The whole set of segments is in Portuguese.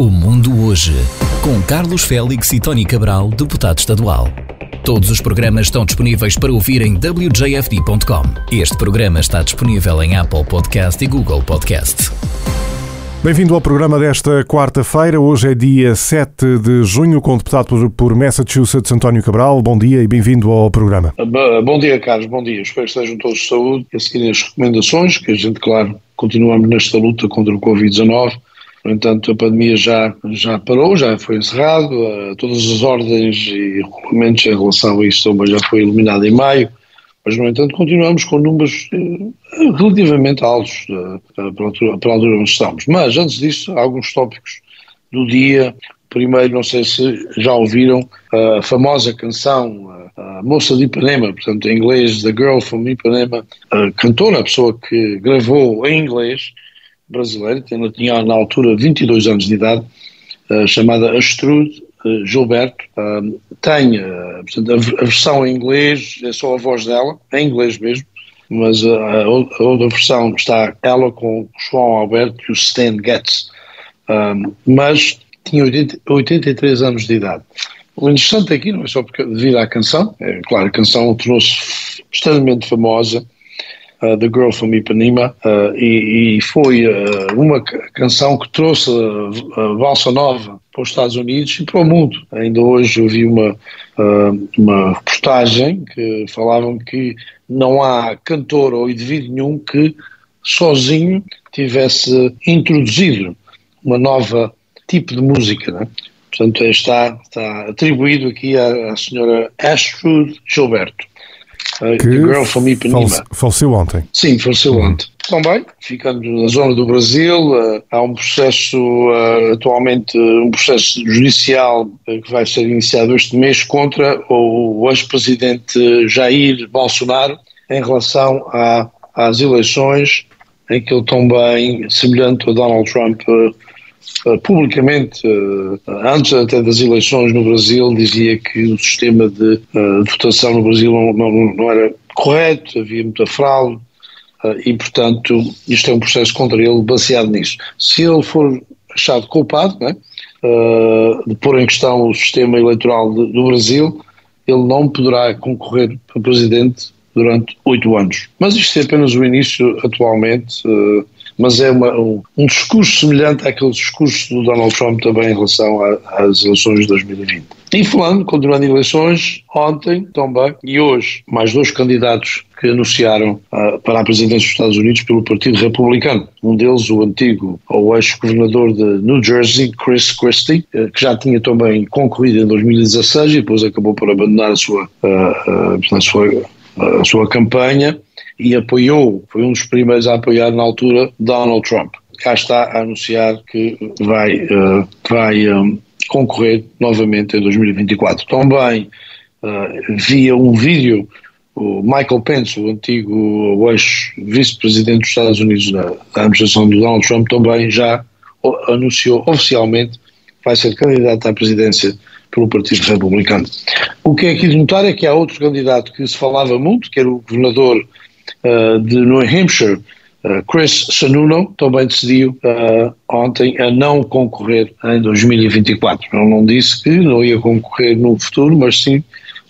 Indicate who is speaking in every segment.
Speaker 1: O Mundo Hoje, com Carlos Félix e Tony Cabral, deputado estadual. Todos os programas estão disponíveis para ouvir em wjfd.com. Este programa está disponível em Apple Podcast e Google Podcast.
Speaker 2: Bem-vindo ao programa desta quarta-feira. Hoje é dia 7 de junho, com o deputado por Massachusetts, António Cabral. Bom dia e bem-vindo ao programa.
Speaker 3: Bom dia, Carlos. Bom dia. Espero que estejam todos de saúde e a seguir as recomendações, que a gente, claro, continuamos nesta luta contra o Covid-19 no entanto, a pandemia já, já parou, já foi encerrado, uh, todas as ordens e regulamentos em relação a isso já foi eliminado em maio, mas, no entanto, continuamos com números uh, relativamente altos uh, para, a altura, para a altura onde estamos. Mas, antes disso, alguns tópicos do dia. Primeiro, não sei se já ouviram a famosa canção a Moça de Ipanema, portanto, em inglês, The Girl from Ipanema, a cantora, a pessoa que gravou em inglês, brasileira, ela tinha na altura 22 anos de idade, uh, chamada Astrude uh, Gilberto. Uh, tem portanto, a, a, versão em inglês, é só a voz dela, em inglês mesmo, mas a, a outra versão está ela com o João Alberto e o Stan Getz. mas tinha 80, 83 anos de idade. O interessante aqui não é só porque, devido à canção, é claro, a canção tornou-se extremamente famosa, uh, The Girl from Ipanema, uh, e, e, foi uh, uma canção que trouxe a, valsa nova para os Estados Unidos e para o mundo. Ainda hoje eu vi uma, uma reportagem que falavam que não há cantor ou indivíduo nenhum que sozinho tivesse introduzido uma nova tipo de música, né? Portanto, está, está atribuído aqui à, à senhora Astrid Gilberto.
Speaker 2: Uh, que Girl from Ipanema. faleceu ontem.
Speaker 3: Sim, faleceu uhum. ontem. Também, ficando na zona do Brasil, uh, há um processo, uh, atualmente, um processo judicial que vai ser iniciado este mês contra o ex-presidente Jair Bolsonaro em relação a, às eleições em que ele também, semelhante a Donald Trump, eh, publicamente, eh, antes até das eleições no Brasil, dizia que o sistema de, eh, de votação no Brasil não, não, não, era correto, havia muita fraude e, portanto, isto é um processo contra ele baseado nisso. Se ele for achado culpado né, de pôr em questão o sistema eleitoral do Brasil, ele não poderá concorrer para presidente durante oito anos. Mas isto é apenas o início atualmente mas é uma, um, discurso semelhante àquele discurso do Donald Trump também em relação a, às eleições de 2020. E falando, continuando eleições, ontem também e hoje, mais dois candidatos que anunciaram uh, para a presidência dos Estados Unidos pelo Partido Republicano. Um deles, o antigo ou ex-governador de New Jersey, Chris Christie, uh, que já tinha também concorrido em 2016 e depois acabou por abandonar a sua, uh, a sua, a sua campanha e apoiou, foi um dos primeiros a apoiar na altura Donald Trump. Cá está a anunciar que vai, uh, vai um, eh, concorrer novamente em 2024. Também uh, via um vídeo o Michael Pence, o antigo ex-vice-presidente dos Estados Unidos na, na administração do Donald Trump, também já anunciou oficialmente que vai ser candidato à presidência pelo Partido Republicano. O que é aqui de notar é que há outro candidato que se falava muito, que era o governador de New Hampshire, uh, Chris Sununu, também decidiu uh, ontem a não concorrer em 2024. Ele não disse que não ia concorrer no futuro, mas sim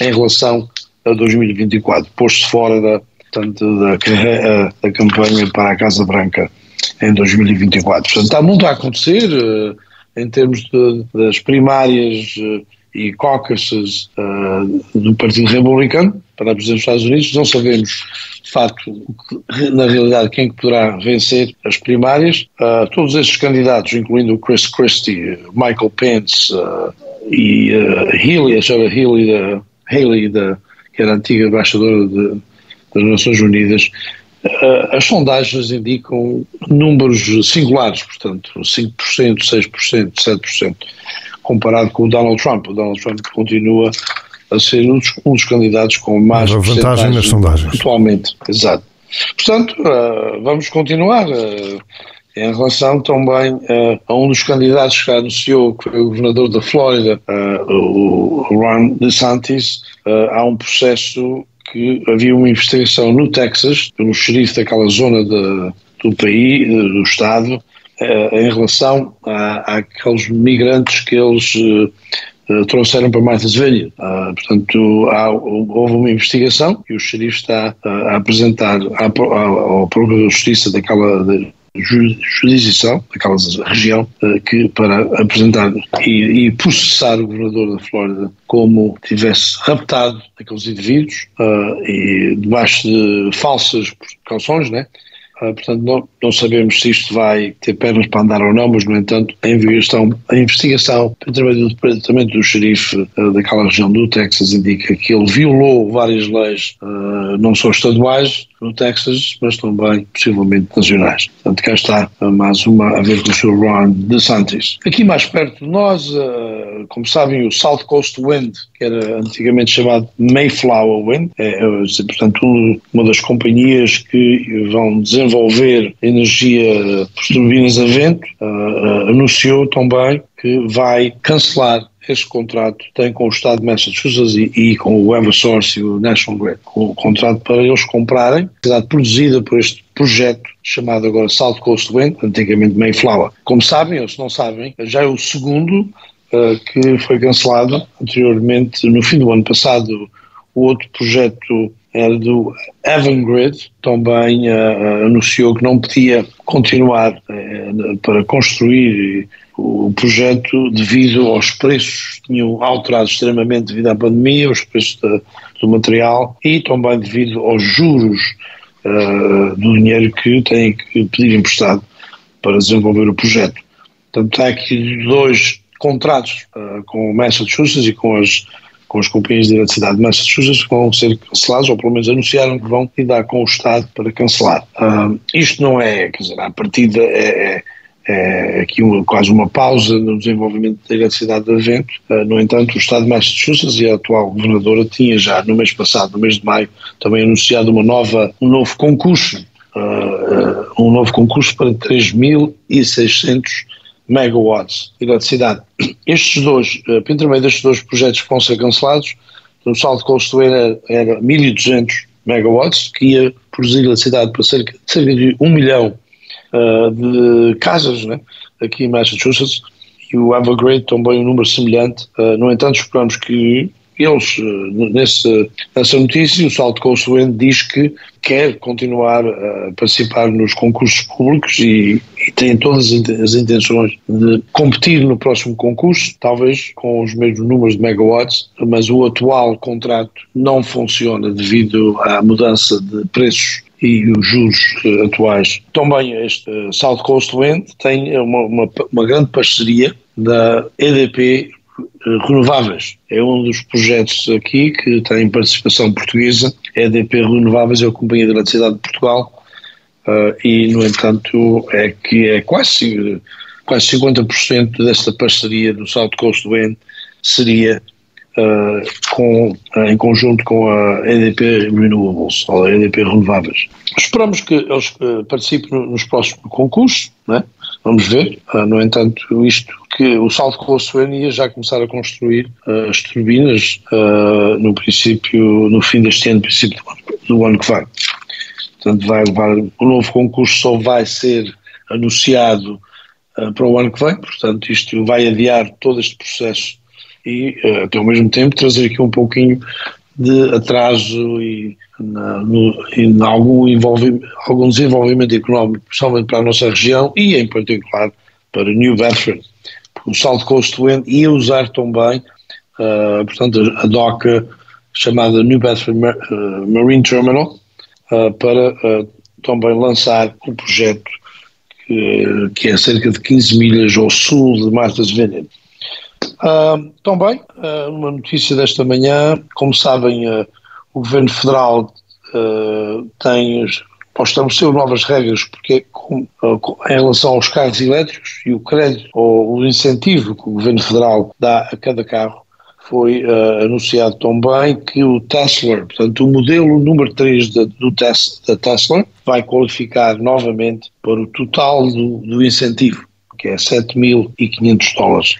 Speaker 3: em relação a 2024. Pôs-se fora da, da, da campanha para a Casa Branca em 2024. Portanto, está muito a acontecer em termos de, das primárias e caucuses uh, do Partido Republicano para a presidência dos Estados Unidos. Não sabemos, de facto, na realidade, quem poderá vencer as primárias. Uh, todos esses candidatos, incluindo o Chris Christie, Michael Pence uh, e Healy, a senhora Healy, da, Haley da, que era a antiga embaixadora de, das Nações Unidas, as sondagens indicam números singulares, portanto, 5%, 6%, 7% comparado com o Donald Trump. O Donald Trump continua a ser um dos, um dos candidatos com mais
Speaker 2: vantagem nas sondagens.
Speaker 3: Atualmente, exato. Portanto, uh, vamos continuar. Uh, em relação também uh, a um dos candidatos que anunciou, que foi o governador da Flórida, o Ron DeSantis, há um processo que havia uma investigação no Texas, pelo xerife daquela zona de, do país, do estado, em relação a, àqueles migrantes que eles trouxeram para Martha's Vineyard. portanto, há, houve uma investigação e o xerife está a apresentar ao Procurador de Justiça daquela jurisdição daquela região eh, que para apresentar e, e, processar o governador da Flórida como tivesse raptado aqueles indivíduos uh, e debaixo de falsas precauções, né? Uh, portanto, não, não, sabemos se isto vai ter pernas para andar ou não, mas, no entanto, a investigação, a investigação através do Departamento do Xerife uh, daquela região do Texas indica que ele violou várias leis, uh, não só estaduais, no Texas, mas também possivelmente nacionais. Portanto, cá está mais uma a ver com o Sr. Ron DeSantis. Aqui mais perto de nós, como sabem, o South Coast Wind, que era antigamente chamado Mayflower Wind, é, é portanto, uma das companhias que vão desenvolver energia por turbinas a vento, anunciou também que vai cancelar esse contrato tem com o Estado de Massachusetts e, e, com o Eversource e o National Grid, o contrato para eles comprarem, cidade produzida por este projeto chamado agora South Coast Wind, antigamente Mayflower. Como sabem, ou se não sabem, já é o segundo uh, que foi cancelado anteriormente, no fim do ano passado, o outro projeto era do Avangrid, também uh, anunciou que não podia continuar uh, para construir o projeto devido aos preços que tinham alterado extremamente devido à pandemia, os preços do material e também devido aos juros uh, do dinheiro que têm que pedir emprestado para desenvolver o projeto. Portanto, há aqui dois contratos uh, com o Massachusetts e com as, com as companhias de eletricidade de Massachusetts que vão ser cancelados, ou pelo menos anunciaram que vão lidar com o Estado para cancelar. Uh, isto não é, quer dizer, a partida é, é é aqui uma, quase uma pausa no desenvolvimento da eletricidade de vento. Uh, no entanto, o Estado de Massachusetts e a atual governadora tinha já no mês passado, no mês de maio, também anunciado uma nova, um novo concurso, uh, um novo concurso para 3.600 megawatts de eletricidade. Estes dois, por destes dois projetos que vão ser cancelados, o saldo de custo era, era 1.200 megawatts, que ia produzir eletricidade para cerca, cerca de 1 milhão uh, de casas né, aqui em Massachusetts e o Evergrande também um número semelhante. Uh, no entanto, esperamos que eles, uh, nesse, nessa notícia, o Coast Wind diz que quer continuar a participar nos concursos públicos e, e tem todas as intenções de competir no próximo concurso, talvez com os mesmos números de megawatts, mas o atual contrato não funciona devido à mudança de preços e os juros uh, atuais. Também este uh, Coast Wind tem uma, uma, uma grande parceria da EDP uh, Renováveis. É um dos projetos aqui que tem participação portuguesa. A EDP Renováveis é a Companhia de Eletricidade de Portugal e, no entanto, é que é quase, quase 50% desta parceria do Coast Wind seria uh, com, uh, em conjunto com a EDP Renewables, ou a EDP Renováveis. Esperamos que eles uh, participem nos próximos concursos, né? vamos ver. no entanto, isto que o Salto Coast ia já começar a construir as turbinas no princípio, no fim deste ano, princípio do ano, que vem. Portanto, vai o novo concurso só vai ser anunciado para o ano que vem, portanto, isto vai adiar todo este processo e, uh, até ao mesmo tempo, trazer aqui um pouquinho de atraso e, na, no, e na algum, algum desenvolvimento económico, principalmente para a nossa região e, em particular, para New Bedford. O Coast Wind ia usar também, uh, portanto, a doca chamada New Bedford uh, Marine Terminal uh, para também lançar um projeto que, que, é cerca de 15 milhas ao sul de Martha's Vineyard. Uh, também, uh, uma notícia desta manhã, como sabem, uh, o Governo Federal uh, tem, estabeleceu novas regras porque, com, com, em relação aos carros elétricos e o crédito ou o incentivo que o Governo Federal dá a cada carro, foi anunciado também que o Tesla, portanto o modelo número 3 da, do tes, da Tesla, vai qualificar novamente para o total do, do incentivo, que é 7.500 dólares.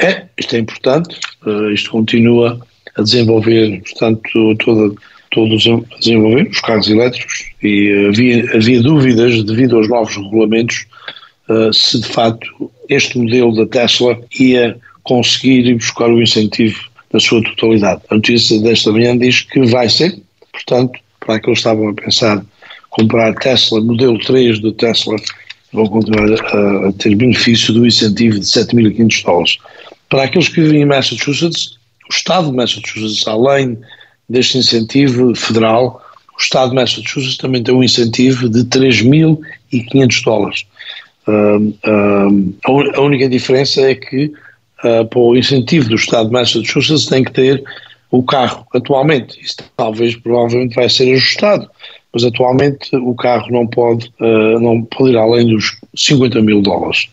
Speaker 3: É, isto é importante, uh, isto continua a desenvolver, portanto, toda, todos a desenvolver os carros elétricos e havia, havia dúvidas devido aos novos regulamentos uh, se de facto este modelo da Tesla ia conseguir ir buscar o incentivo na sua totalidade. A notícia desta manhã diz que vai ser, portanto, para aqueles que estavam a pensar comprar Tesla, modelo 3 do Tesla, vão continuar a, a ter benefício do incentivo de 7.500 dólares. Para aqueles que vivem em Massachusetts, o Estado de Massachusetts, além deste incentivo federal, o Estado de Massachusetts também tem um incentivo de 3.500 dólares. Uh, uh, a única diferença é que uh, para o incentivo do Estado de Massachusetts tem que ter o carro. Atualmente, isso talvez provavelmente vai ser ajustado, mas atualmente o carro não pode, não pode ir além dos 50 mil dólares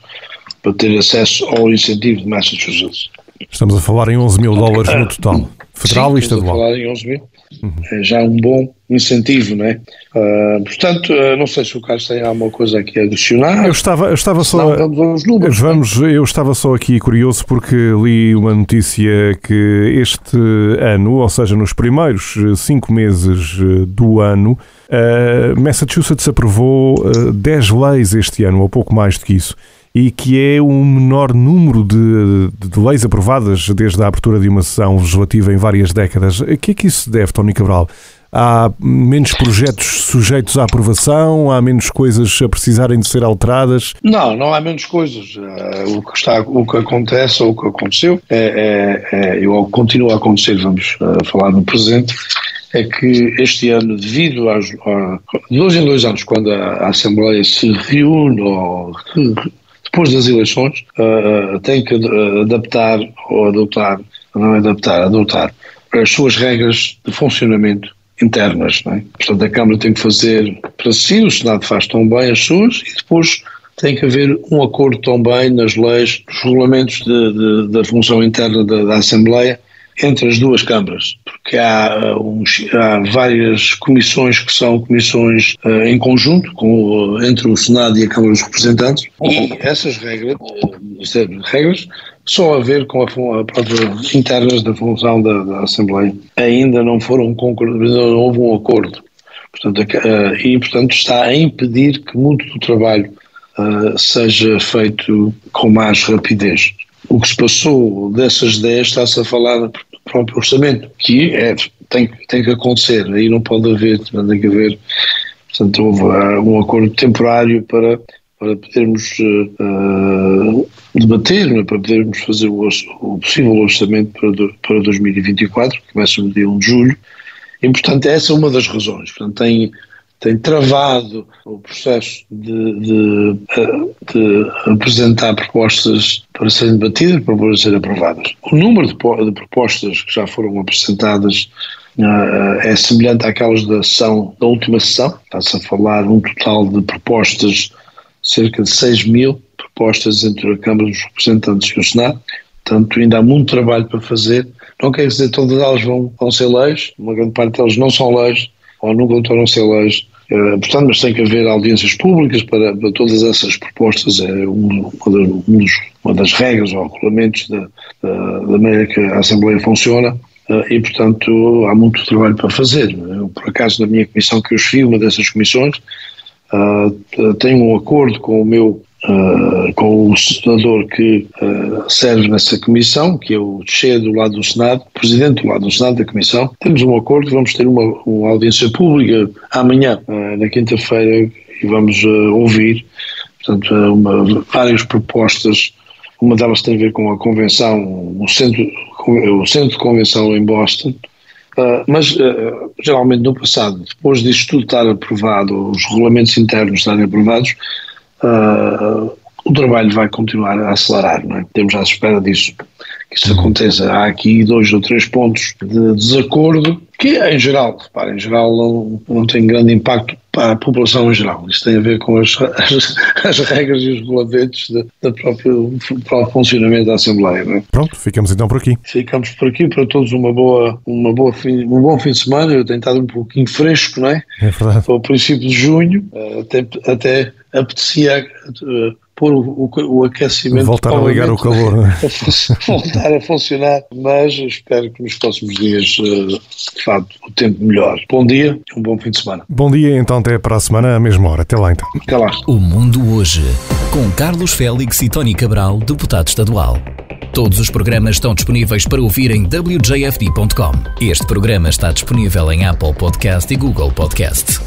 Speaker 3: para ter acesso ao incentivo de Massachusetts.
Speaker 2: Estamos a falar em 11 mil dólares no total, federal
Speaker 3: Sim,
Speaker 2: e estadual.
Speaker 3: Estamos a falar em 11 mil. Uhum. É já um bom incentivo, não é? Uh, portanto, uh, não sei se o Carlos tem alguma coisa aqui a adicionar.
Speaker 2: Eu estava, eu estava só.
Speaker 3: Não, vamos aos números.
Speaker 2: Vamos, eu estava só aqui curioso porque li uma notícia que este ano, ou seja, nos primeiros cinco meses do ano, uh, Massachusetts aprovou 10 leis este ano, ou pouco mais do que isso e que é o menor número de, de, leis aprovadas desde a abertura de uma sessão legislativa em várias décadas. A que é que isso deve, Tony Cabral? Há menos projetos sujeitos à aprovação? Há menos coisas a precisarem de ser alteradas?
Speaker 3: Não, não há menos coisas. Uh, o, que está, o que acontece ou o que aconteceu, é, é, é, ou continua a acontecer, vamos uh, falar no presente, é que este ano, devido a, de dois em dois anos, quando a Assembleia se reúne ou depois das eleições, uh, tem que adaptar ou adotar, não é adaptar, adotar as suas regras de funcionamento internas. É? Portanto, a Câmara tem que fazer para si, o Senado faz tão bem as suas e depois tem que haver um acordo também nas leis, nos regulamentos de, de, da função interna da, da Assembleia entre as duas câmaras, porque há, uh, há várias comissões que são comissões uh, em conjunto com, entre o Senado e a Câmara dos Representantes e essas regras, uh, regras só a ver com a, a própria internas da função da, da, Assembleia ainda não foram concordadas, não houve um acordo. Portanto, uh, e, portanto, está a impedir que muito do trabalho uh, seja feito com mais rapidez. O que se passou dessas 10 está-se a falar próprio orçamento, que é, tem, tem que acontecer, aí não pode haver, tem que haver, portanto houve uh, um acordo temporário para, para podermos uh, debater, né, para podermos fazer o, o possível orçamento para, do, para 2024, que começa no dia 1 de julho, e portanto essa é uma das razões, portanto tem tem travado o processo de, de, de, apresentar propostas para serem debatidas, para serem aprovadas. O número de, de propostas que já foram apresentadas uh, é semelhante àquelas da sessão, da última sessão, está-se a falar um total de propostas, cerca de 6 mil propostas entre a Câmara dos Representantes e o Senado, portanto ainda há muito trabalho para fazer, não quer dizer que todas elas vão, vão ser leis, uma grande parte delas não são leis, ou nunca tornam ser leis. Uh, portanto, mas tem que haver audiências públicas para, para todas essas propostas. É um, uma, das, uma, das, regras ou regulamentos da, da, maneira que a Assembleia funciona. Uh, e, portanto, há muito trabalho para fazer. Eu, por acaso, na minha comissão que eu escrevi, uma dessas comissões, uh, tenho um acordo com o meu Uh, com o senador que uh, serve nessa comissão, que é o Che do lado do Senado, presidente do lado do Senado da comissão. Temos um acordo, vamos ter uma, uma audiência pública amanhã, uh, na quinta-feira, e vamos ouvir, portanto, uma, várias propostas. Uma delas tem a ver com a convenção, o centro, o centro de convenção em Boston, Uh, mas, uh, geralmente, no passado, depois disto tudo estar aprovado, os regulamentos internos estarem aprovados, uh, o trabalho vai continuar a acelerar, não é? Temos à espera disso, que isso aconteça. Há aqui dois ou três pontos de desacordo que, em geral, repara, em geral não, não tem grande impacto para a população em geral. Isso tem a ver com as, as, as regras e os regulamentos do próprio, próprio funcionamento da Assembleia. Não é?
Speaker 2: Pronto, ficamos então por aqui.
Speaker 3: Ficamos por aqui, para todos uma boa, uma boa fim, um bom fim de semana. Eu tenho estado um pouquinho fresco, não é?
Speaker 2: É verdade.
Speaker 3: Ao princípio de junho, até, até apetecia uh, pôr o, o, o aquecimento.
Speaker 2: Voltar a ligar o calor.
Speaker 3: A voltar a funcionar, mas espero que nos próximos dias, eh, de facto, o tempo melhore. Bom dia e um bom fim de semana.
Speaker 2: Bom dia, então até para a semana, à mesma hora. Até lá então.
Speaker 3: Até lá.
Speaker 1: O Mundo Hoje, com Carlos Félix e Tony Cabral, deputado estadual. Todos os programas estão disponíveis para ouvir em wjfd.com. Este programa está disponível em Apple Podcast e Google Podcast.